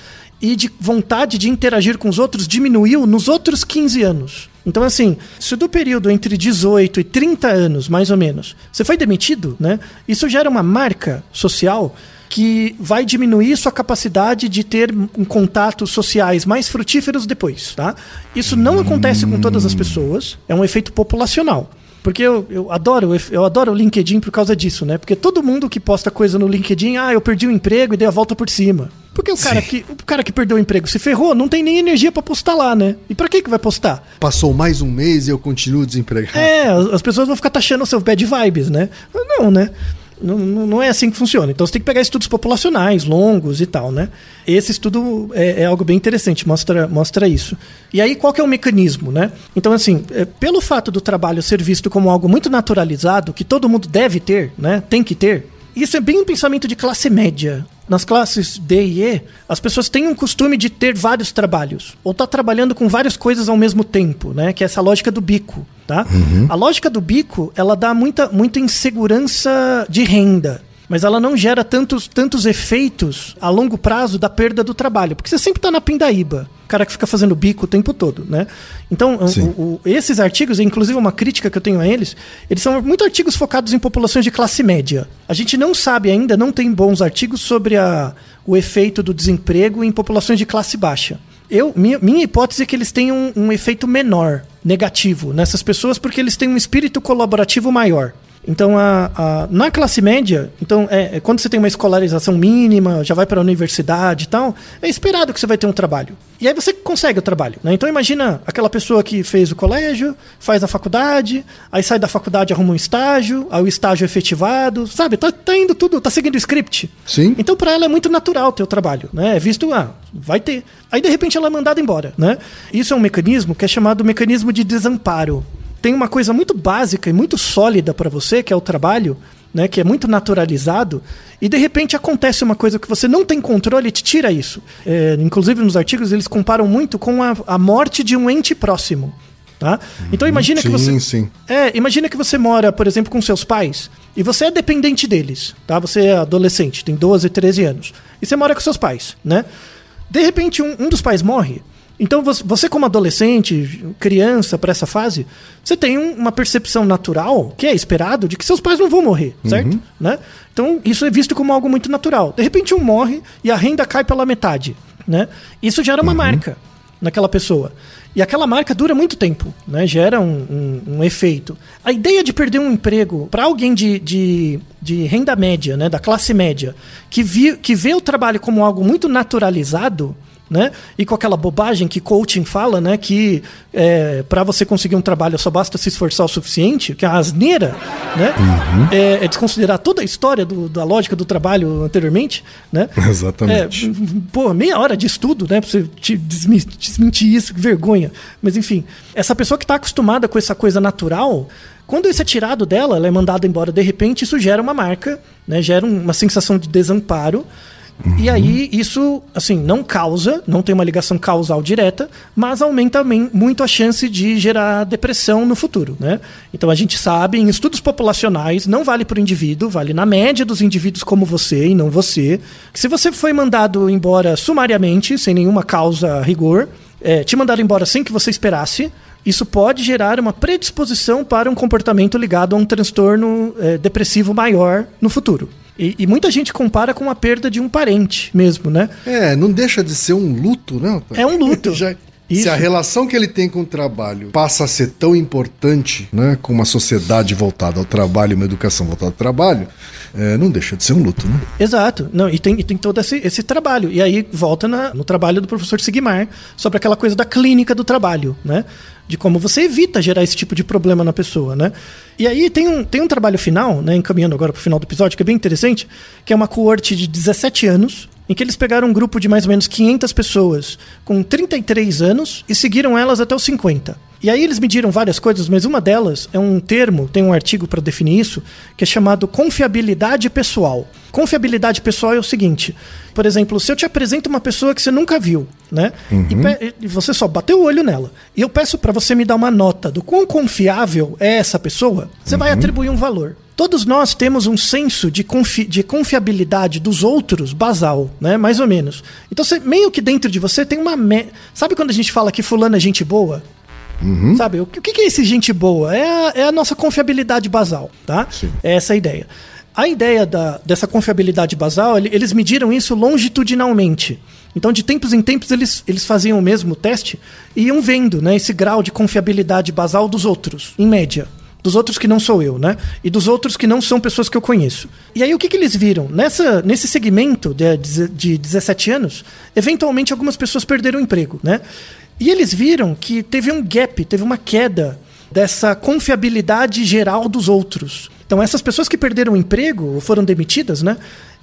e de vontade de interagir com os outros diminuiu nos outros 15 anos. Então, assim, se do período entre 18 e 30 anos, mais ou menos, você foi demitido, né? Isso gera uma marca social que vai diminuir sua capacidade de ter um contatos sociais mais frutíferos depois, tá? Isso não acontece com todas as pessoas, é um efeito populacional. Porque eu, eu, adoro, eu adoro o LinkedIn por causa disso, né? Porque todo mundo que posta coisa no LinkedIn, ah, eu perdi o emprego e dei a volta por cima. Porque o cara, que, o cara que perdeu o emprego se ferrou, não tem nem energia para postar lá, né? E para que que vai postar? Passou mais um mês e eu continuo desempregado. É, as pessoas vão ficar taxando seus bad vibes, né? Não, né? Não, não não é assim que funciona. Então você tem que pegar estudos populacionais, longos e tal, né? Esse estudo é, é algo bem interessante, mostra, mostra isso. E aí, qual que é o mecanismo, né? Então, assim, é, pelo fato do trabalho ser visto como algo muito naturalizado, que todo mundo deve ter, né? Tem que ter, isso é bem um pensamento de classe média. Nas classes D e E, as pessoas têm um costume de ter vários trabalhos. Ou tá trabalhando com várias coisas ao mesmo tempo, né? Que é essa lógica do bico, tá? A lógica do bico, ela dá muita, muita insegurança de renda. Mas ela não gera tantos, tantos efeitos a longo prazo da perda do trabalho. Porque você sempre tá na pindaíba. O cara que fica fazendo bico o tempo todo, né? Então, o- o- esses artigos, inclusive uma crítica que eu tenho a eles, eles são muito artigos focados em populações de classe média. A gente não sabe ainda, não tem bons artigos sobre a, o efeito do desemprego em populações de classe baixa. Eu, minha, minha hipótese é que eles têm um, um efeito menor, negativo, nessas pessoas, porque eles têm um espírito colaborativo maior. Então, a, a- na classe média, então é, é quando você tem uma escolarização mínima, já vai para a universidade e tal, é esperado que você vai ter um trabalho. E aí você consegue o trabalho. Né? Então, imagina aquela pessoa que fez o colégio, faz a faculdade, aí sai da faculdade, arruma um estágio, aí o estágio é efetivado, sabe? Tá, tá indo tudo, tá seguindo o script. Sim. Então, para ela é muito natural ter o trabalho, né? É visto, ah, vai ter. Aí, de repente, ela é mandada embora, né? Isso é um mecanismo que é chamado mecanismo de desamparo. Tem uma coisa muito básica e muito sólida para você, que é o trabalho, né? Que é muito naturalizado, e de repente acontece uma coisa que você não tem controle e te tira isso. É, inclusive, nos artigos, eles comparam muito com a, a morte de um ente próximo. Tá? Então imagina que Sim, você sim. é, imagina que você mora, por exemplo, com seus pais e você é dependente deles, tá? Você é adolescente, tem 12, 13 anos. E você mora com seus pais, né? De repente, um, um dos pais morre. Então, você, como adolescente, criança para essa fase, você tem um- uma percepção natural, que é esperado, de que seus pais não vão morrer, certo? Né? Então, isso é visto como algo muito natural. De repente, um morre e a renda cai pela metade, né? Isso gera uma marca naquela pessoa. E aquela marca dura muito tempo, né? Gera um, um- um efeito. A ideia de perder um emprego para alguém de, de, de renda média, né? Da classe média, que, vi, que vê o trabalho como algo muito naturalizado, né? E com aquela bobagem que coaching fala, né? Que é, para você conseguir um trabalho só basta se esforçar o suficiente, que é a asneira, né? É, é desconsiderar toda a história do- da lógica do trabalho anteriormente, né? [laughs] Exatamente. É, pô, meia hora de estudo, né? Pra você te desmentir isso, que vergonha. Mas enfim, essa pessoa que tá acostumada com essa coisa natural, quando isso é tirado dela, ela é mandada embora de repente, isso gera uma marca, né? Gera um- uma sensação de desamparo. E aí, isso, assim, não causa, não tem uma ligação causal direta, mas aumenta muito a chance de gerar depressão no futuro, né? Então a gente sabe, em estudos populacionais, não vale para o indivíduo, vale na média dos indivíduos como você e não você, que se você foi mandado embora sumariamente, sem nenhuma causa a rigor, é, te mandaram embora sem que você esperasse, isso pode gerar uma predisposição para um comportamento ligado a um transtorno é, depressivo maior no futuro. E, e muita gente compara com a perda de um parente mesmo, né? É, não deixa de ser um luto, né? É um luto. [laughs] Já- Isso. Se a relação que ele tem com o trabalho passa a ser tão importante, né, com uma sociedade voltada ao trabalho, uma educação voltada ao trabalho, é, não deixa de ser um luto, né? Exato. Não, e tem, e tem todo esse, esse trabalho. E aí volta na- no trabalho do professor Sigmar sobre aquela coisa da clínica do trabalho, né? De como você evita gerar esse tipo de problema na pessoa, né? E aí tem um, tem um trabalho final, né? Encaminhando agora para o final do episódio, que é bem interessante, que é uma coorte de 17 anos, em que eles pegaram um grupo de mais ou menos 500 pessoas com 33 anos e seguiram elas até os 50. E aí eles mediram várias coisas, mas uma delas é um termo, tem um artigo para definir isso, que é chamado confiabilidade pessoal. Confiabilidade pessoal é o seguinte: por exemplo, se eu te apresento uma pessoa que você nunca viu, né? E, pe- e você só bateu o olho nela, e eu peço para você me dar uma nota do quão confiável é essa pessoa, você vai atribuir um valor. Todos nós temos um senso de, confi- de confiabilidade dos outros basal, né? Mais ou menos. Então, você, meio que dentro de você tem uma. me- Sabe quando a gente fala que fulano é gente boa? Sabe? O que, o que é esse gente boa? É a, é a nossa confiabilidade basal, tá? Sim. É essa a ideia. A ideia da, dessa confiabilidade basal, ele- eles mediram isso longitudinalmente. Então, de tempos em tempos, eles, eles faziam o mesmo teste e iam vendo né, esse grau de confiabilidade basal dos outros, em média. Dos outros que não sou eu, né? E dos outros que não são pessoas que eu conheço. E aí, o que, que eles viram? Nessa, nesse segmento de, de 17 anos, eventualmente algumas pessoas perderam o emprego, né? E eles viram que teve um gap, teve uma queda dessa confiabilidade geral dos outros. Então, essas pessoas que perderam o emprego ou foram demitidas, né?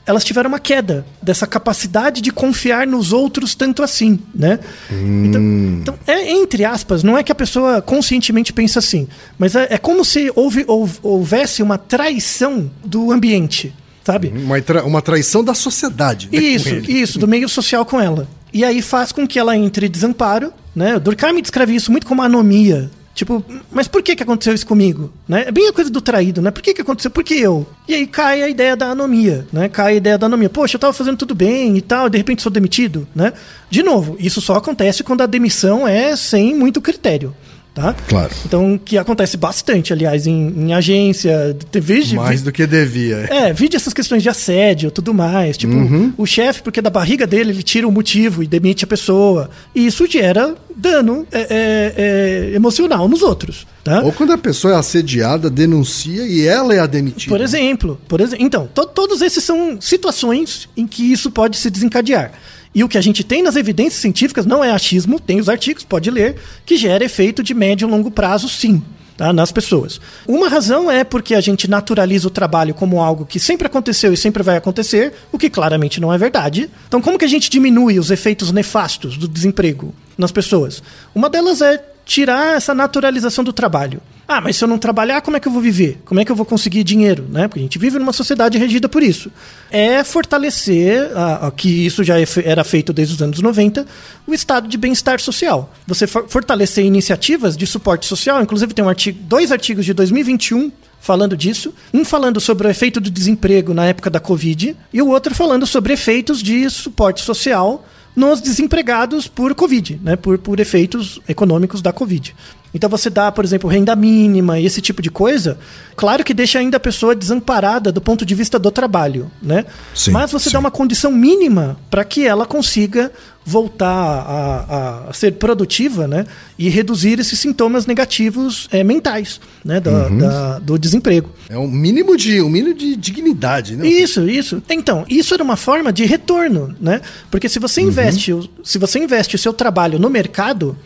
Elas tiveram uma queda dessa capacidade de confiar nos outros tanto assim, né? Então, então, é entre aspas, não é que a pessoa conscientemente pensa assim, mas é, é como se houve, houve- houvesse uma traição do ambiente, sabe? Uma, tra- uma traição da sociedade. né, Isso, isso, do meio social com ela. E aí faz com que ela entre em desamparo, né? O Durkheim descreve isso muito como anomia. Tipo, mas por que que aconteceu isso comigo? Né? É bem a coisa do traído, né? Por que que aconteceu? Por que eu? E aí cai a ideia da anomia, né? Cai a ideia da anomia. Poxa, eu tava fazendo tudo bem e tal, e de repente sou demitido, né? De novo, isso só acontece quando a demissão é sem muito critério, tá? Claro. Então, que acontece bastante, aliás, em, em agência, TV de Mais do que devia. é, vide essas questões de assédio tudo mais. Tipo, o chefe, porque da barriga dele, ele tira o motivo e demite a pessoa. E isso gera dano é, é, é, emocional nos outros. Tá? Ou quando a pessoa é assediada, denuncia e ela é a demitida. Por exemplo, por exemplo. Então, to- todos esses são situações em que isso pode se desencadear. E o que a gente tem nas evidências científicas não é achismo, tem os artigos, pode ler, que gera efeito de médio e longo prazo, sim. Tá, nas pessoas. Uma razão é porque a gente naturaliza o trabalho como algo que sempre aconteceu e sempre vai acontecer, o que claramente não é verdade. Então, como que a gente diminui os efeitos nefastos do desemprego nas pessoas? Uma delas é tirar essa naturalização do trabalho. Ah, mas se eu não trabalhar, como é que eu vou viver? Como é que eu vou conseguir dinheiro? Né? Porque a gente vive numa sociedade regida por isso. É fortalecer, a- a- que isso já é era feito desde os anos 90, o estado de bem-estar social. Você for- fortalecer iniciativas de suporte social, inclusive tem um artigo, dois artigos de 2021 falando disso, um falando sobre o efeito do desemprego na época da Covid e o outro falando sobre efeitos de suporte social nos desempregados por Covid, né, por, por efeitos econômicos da Covid. Então você dá, por exemplo, renda mínima e esse tipo de coisa, claro que deixa ainda a pessoa desamparada do ponto de vista do trabalho, né? Sim, Mas você sim. dá uma condição mínima para que ela consiga voltar a, a- ser produtiva, né? E reduzir esses sintomas negativos eh, mentais, né? Da- Uhum. da- do desemprego. É um mínimo de, um mínimo de dignidade, né? Isso, isso. Então, isso era uma forma de retorno, né? Porque se você investe, o- se você investe o seu trabalho no mercado,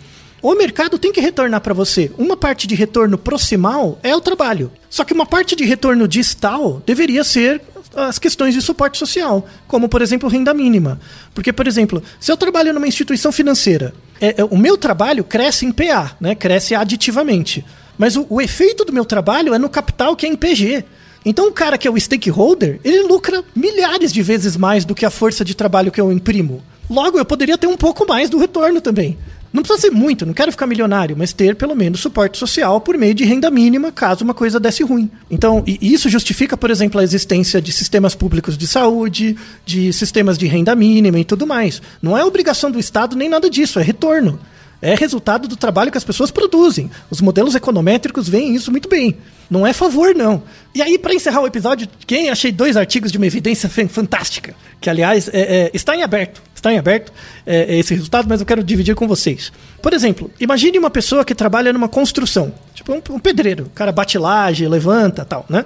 o mercado tem que retornar para você. Uma parte de retorno proximal é o trabalho. Só que uma parte de retorno distal deveria ser as questões de suporte social, como por exemplo renda mínima. Porque, por exemplo, se eu trabalho numa instituição financeira, é- é- o meu trabalho cresce em PA, né? Cresce aditivamente. Mas o, o efeito do meu trabalho é no capital que é em PG. Então o cara que é o stakeholder, ele lucra milhares de vezes mais do que a força de trabalho que eu imprimo. Logo, eu poderia ter um pouco mais do retorno também. Não precisa ser muito, não quero ficar milionário, mas ter pelo menos suporte social por meio de renda mínima caso uma coisa desse ruim. Então, isso justifica, por exemplo, a existência de sistemas públicos de saúde, de sistemas de renda mínima e tudo mais. Não é obrigação do Estado nem nada disso, é retorno. É resultado do trabalho que as pessoas produzem. Os modelos econométricos veem isso muito bem. Não é favor, não. E aí, para encerrar o episódio, quem achei dois artigos de uma evidência fan- fantástica, que aliás é- é, está em aberto. Está em aberto é, é esse resultado, mas eu quero dividir com vocês. Por exemplo, imagine uma pessoa que trabalha numa construção, tipo um, um pedreiro, o cara bate laje, levanta, tal, né?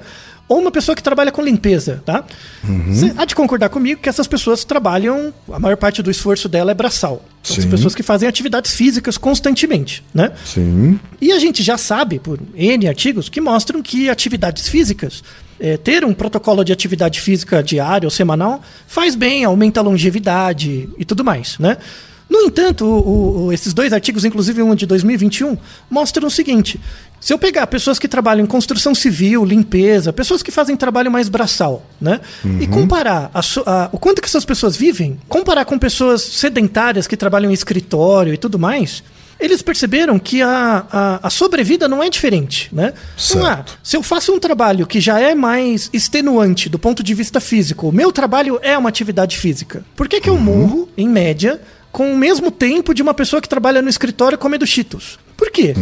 Ou uma pessoa que trabalha com limpeza, tá? Você há de concordar comigo que essas pessoas trabalham, a maior parte do esforço dela é braçal. São as pessoas que fazem atividades físicas constantemente, né? Sim. E a gente já sabe, por N artigos, que mostram que atividades físicas, é, ter um protocolo de atividade física diária ou semanal, faz bem, aumenta a longevidade e tudo mais, né? No entanto, o- o- esses dois artigos, inclusive um de 2021, mostram o seguinte: se eu pegar pessoas que trabalham em construção civil, limpeza, pessoas que fazem trabalho mais braçal, né? E comparar a a- o quanto que essas pessoas vivem, comparar com pessoas sedentárias que trabalham em escritório e tudo mais, eles perceberam que a, a, a sobrevida não é diferente, né? Então, ah, Certo. se eu faço um trabalho que já é mais extenuante do ponto de vista físico, o meu trabalho é uma atividade física. Por que, que eu morro, em média, com o mesmo tempo de uma pessoa que trabalha no escritório comendo cheetos? Por quê?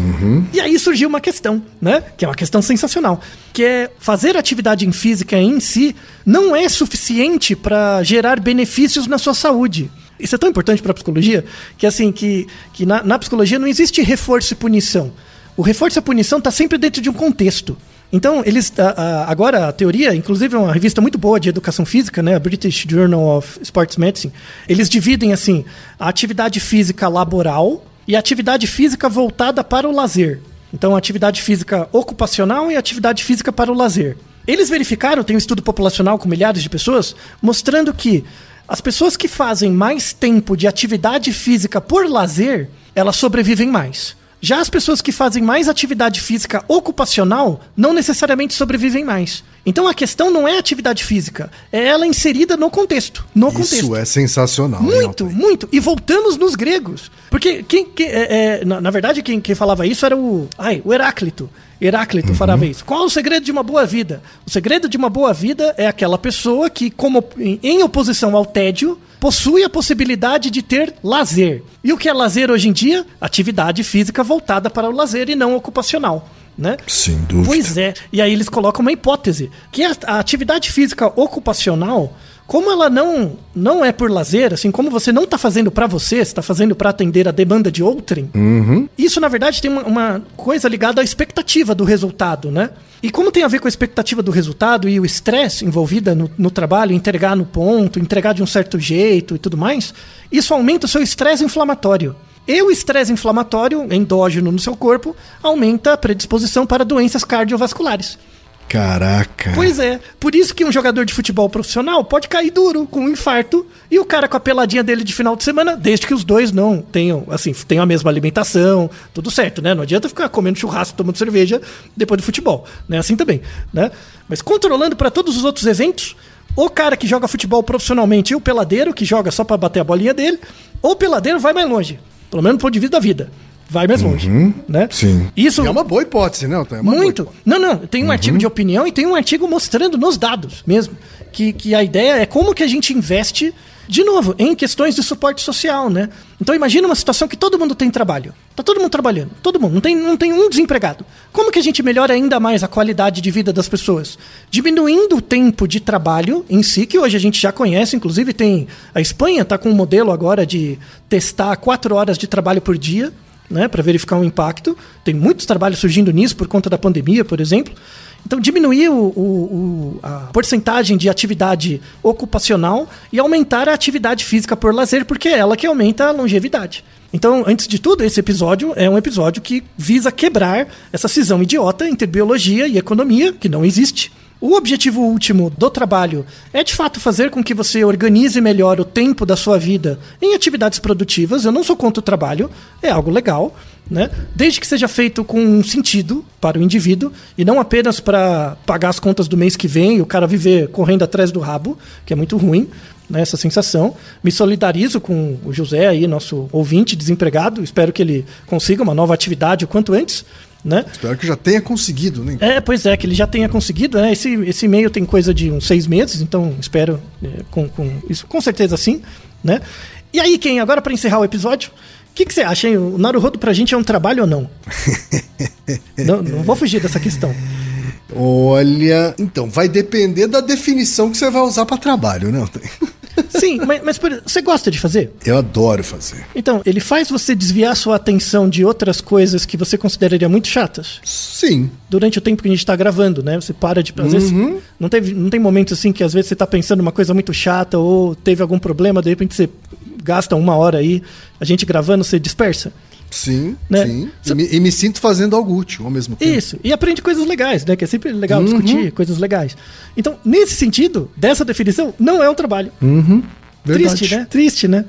E aí surgiu uma questão, né? Que é uma questão sensacional. Que é fazer atividade em física em si não é suficiente para gerar benefícios na sua saúde. Isso é tão importante para a psicologia que assim que, que na, na psicologia não existe reforço e punição. O reforço e a punição está sempre dentro de um contexto. Então, eles a- a- agora a teoria, inclusive é uma revista muito boa de educação física, né, a British Journal of Sports Medicine, eles dividem assim a atividade física laboral e atividade física voltada para o lazer. Então, atividade física ocupacional e atividade física para o lazer. Eles verificaram, tem um estudo populacional com milhares de pessoas, mostrando que as pessoas que fazem mais tempo de atividade física por lazer, elas sobrevivem mais. Já as pessoas que fazem mais atividade física ocupacional não necessariamente sobrevivem mais. Então a questão não é a atividade física, é ela inserida no contexto. No contexto. Isso é sensacional. Muito, muito. E voltamos nos gregos. Porque quem, quem- é, é, na, na verdade, quem, quem falava isso era o. Ai, o Heráclito. Heráclito falava isso. Qual o segredo de uma boa vida? O segredo de uma boa vida é aquela pessoa que, como em, em oposição ao tédio, possui a possibilidade de ter lazer. E o que é lazer hoje em dia? Atividade física voltada para o lazer e não ocupacional. Né? Sem dúvida. Pois é. E aí eles colocam uma hipótese, que a, a atividade física ocupacional, como ela não não é por lazer, assim, como você não está fazendo para você, está fazendo para atender a demanda de outrem, isso na verdade tem uma, uma coisa ligada à expectativa do resultado, né? E como tem a ver com a expectativa do resultado e o estresse envolvido no, no trabalho, entregar no ponto, entregar de um certo jeito e tudo mais, isso aumenta o seu estresse inflamatório. E o estresse inflamatório endógeno no seu corpo aumenta a predisposição para doenças cardiovasculares. Caraca. Pois é, por isso que um jogador de futebol profissional pode cair duro com um infarto e o cara com a peladinha dele de final de semana, desde que os dois não tenham, assim, tenham a mesma alimentação, tudo certo, né? Não adianta ficar comendo churrasco, tomando cerveja depois do futebol, né? Assim também, né? Mas controlando para todos os outros eventos, o cara que joga futebol profissionalmente e o peladeiro que joga só para bater a bolinha dele, o peladeiro vai mais longe, pelo menos do ponto de vista da vida. Vai mais longe, né? Sim. Isso E é uma boa hipótese, né? É muito. hipótese. Não, não. Tem um artigo de opinião e tem um artigo mostrando nos dados mesmo. Que, que a ideia é como que a gente investe, de novo, em questões de suporte social, né? Então imagina uma situação que todo mundo tem trabalho. Tá todo mundo trabalhando. Todo mundo. Não tem, não tem um desempregado. Como que a gente melhora ainda mais a qualidade de vida das pessoas? Diminuindo o tempo de trabalho em si, que hoje a gente já conhece. Inclusive tem... A Espanha tá com um modelo agora de testar quatro horas de trabalho por dia né, para verificar o impacto. Tem muitos trabalhos surgindo nisso por conta da pandemia, por exemplo. Então, diminuir o, o- o- a porcentagem de atividade ocupacional e aumentar a atividade física por lazer, porque é ela que aumenta a longevidade. Então, antes de tudo, esse episódio é um episódio que visa quebrar essa cisão idiota entre biologia e economia, que não existe. O objetivo último do trabalho é de fato fazer com que você organize melhor o tempo da sua vida em atividades produtivas. Eu não sou contra o trabalho, é algo legal, né? Desde que seja feito com um sentido para o indivíduo e não apenas para pagar as contas do mês que vem e o cara viver correndo atrás do rabo, que é muito ruim, né, essa sensação. Me solidarizo com o José aí, nosso ouvinte desempregado. Espero que ele consiga uma nova atividade o quanto antes, né? Espero que já tenha conseguido, né? É, pois é, que ele já tenha conseguido, né? Esse, esse e-mail tem coisa de uns seis meses, então espero é, com, com isso, com certeza sim, né? E aí, quem agora para encerrar o episódio, o que, que você acha, hein? O Naruhodo pra gente é um trabalho ou não? [laughs] não? Não vou fugir dessa questão. Olha, então, vai depender da definição que você vai usar para trabalho, né? Sim, mas, mas por- você gosta de fazer? Eu adoro fazer. Então, ele faz você desviar sua atenção de outras coisas que você consideraria muito chatas Sim. durante o tempo que a gente está gravando, né? Você para de. Às vezes, não, teve, não tem momentos assim que às vezes você tá pensando uma coisa muito chata ou teve algum problema, de repente você gasta uma hora aí, a gente gravando, você dispersa. Sim, Né? sim. E, me, e me sinto fazendo algo útil ao mesmo tempo. Isso, e aprende coisas legais, né? Que é sempre legal discutir coisas legais. Então, nesse sentido, dessa definição, não é um trabalho. Verdade. Triste, né? Triste, né?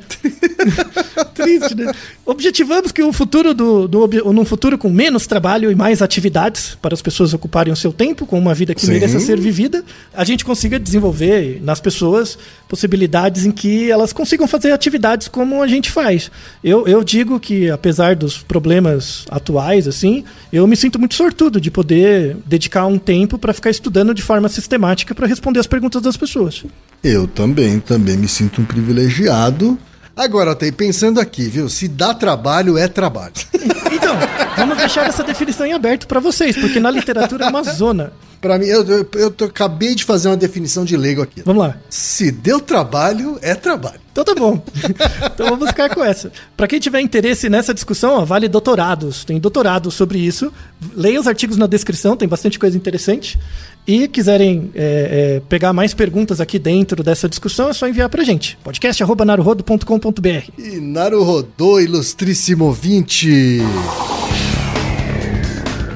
[laughs] Triste, né? Objetivamos que um futuro do, do num futuro com menos trabalho e mais atividades para as pessoas ocuparem o seu tempo com uma vida que Sim. mereça ser vivida, a gente consiga desenvolver nas pessoas possibilidades em que elas consigam fazer atividades como a gente faz. Eu, eu digo que apesar dos problemas atuais assim, eu me sinto muito sortudo de poder dedicar um tempo para ficar estudando de forma sistemática para responder as perguntas das pessoas. Eu também, também me sinto privilegiado. Agora, Altair, pensando aqui, viu? Se dá trabalho, é trabalho. [laughs] Então, vamos deixar essa definição em aberto para vocês, porque na literatura é uma zona. Pra mim, eu, eu, eu tô- acabei de fazer uma definição de leigo aqui. Vamos lá. Se deu trabalho, é trabalho. Então tá bom. [laughs] então vamos ficar com essa. Para quem tiver interesse nessa discussão, ó, vale doutorados. Tem doutorado sobre isso. Leia os artigos na descrição, tem bastante coisa interessante. E quiserem é, é, pegar mais perguntas aqui dentro dessa discussão, é só enviar pra gente. podcast.naruhodo.com.br. E Naruhodô, ilustríssimo ouvinte.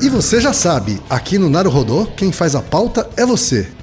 E você já sabe, aqui no Naruhodô, quem faz a pauta é você.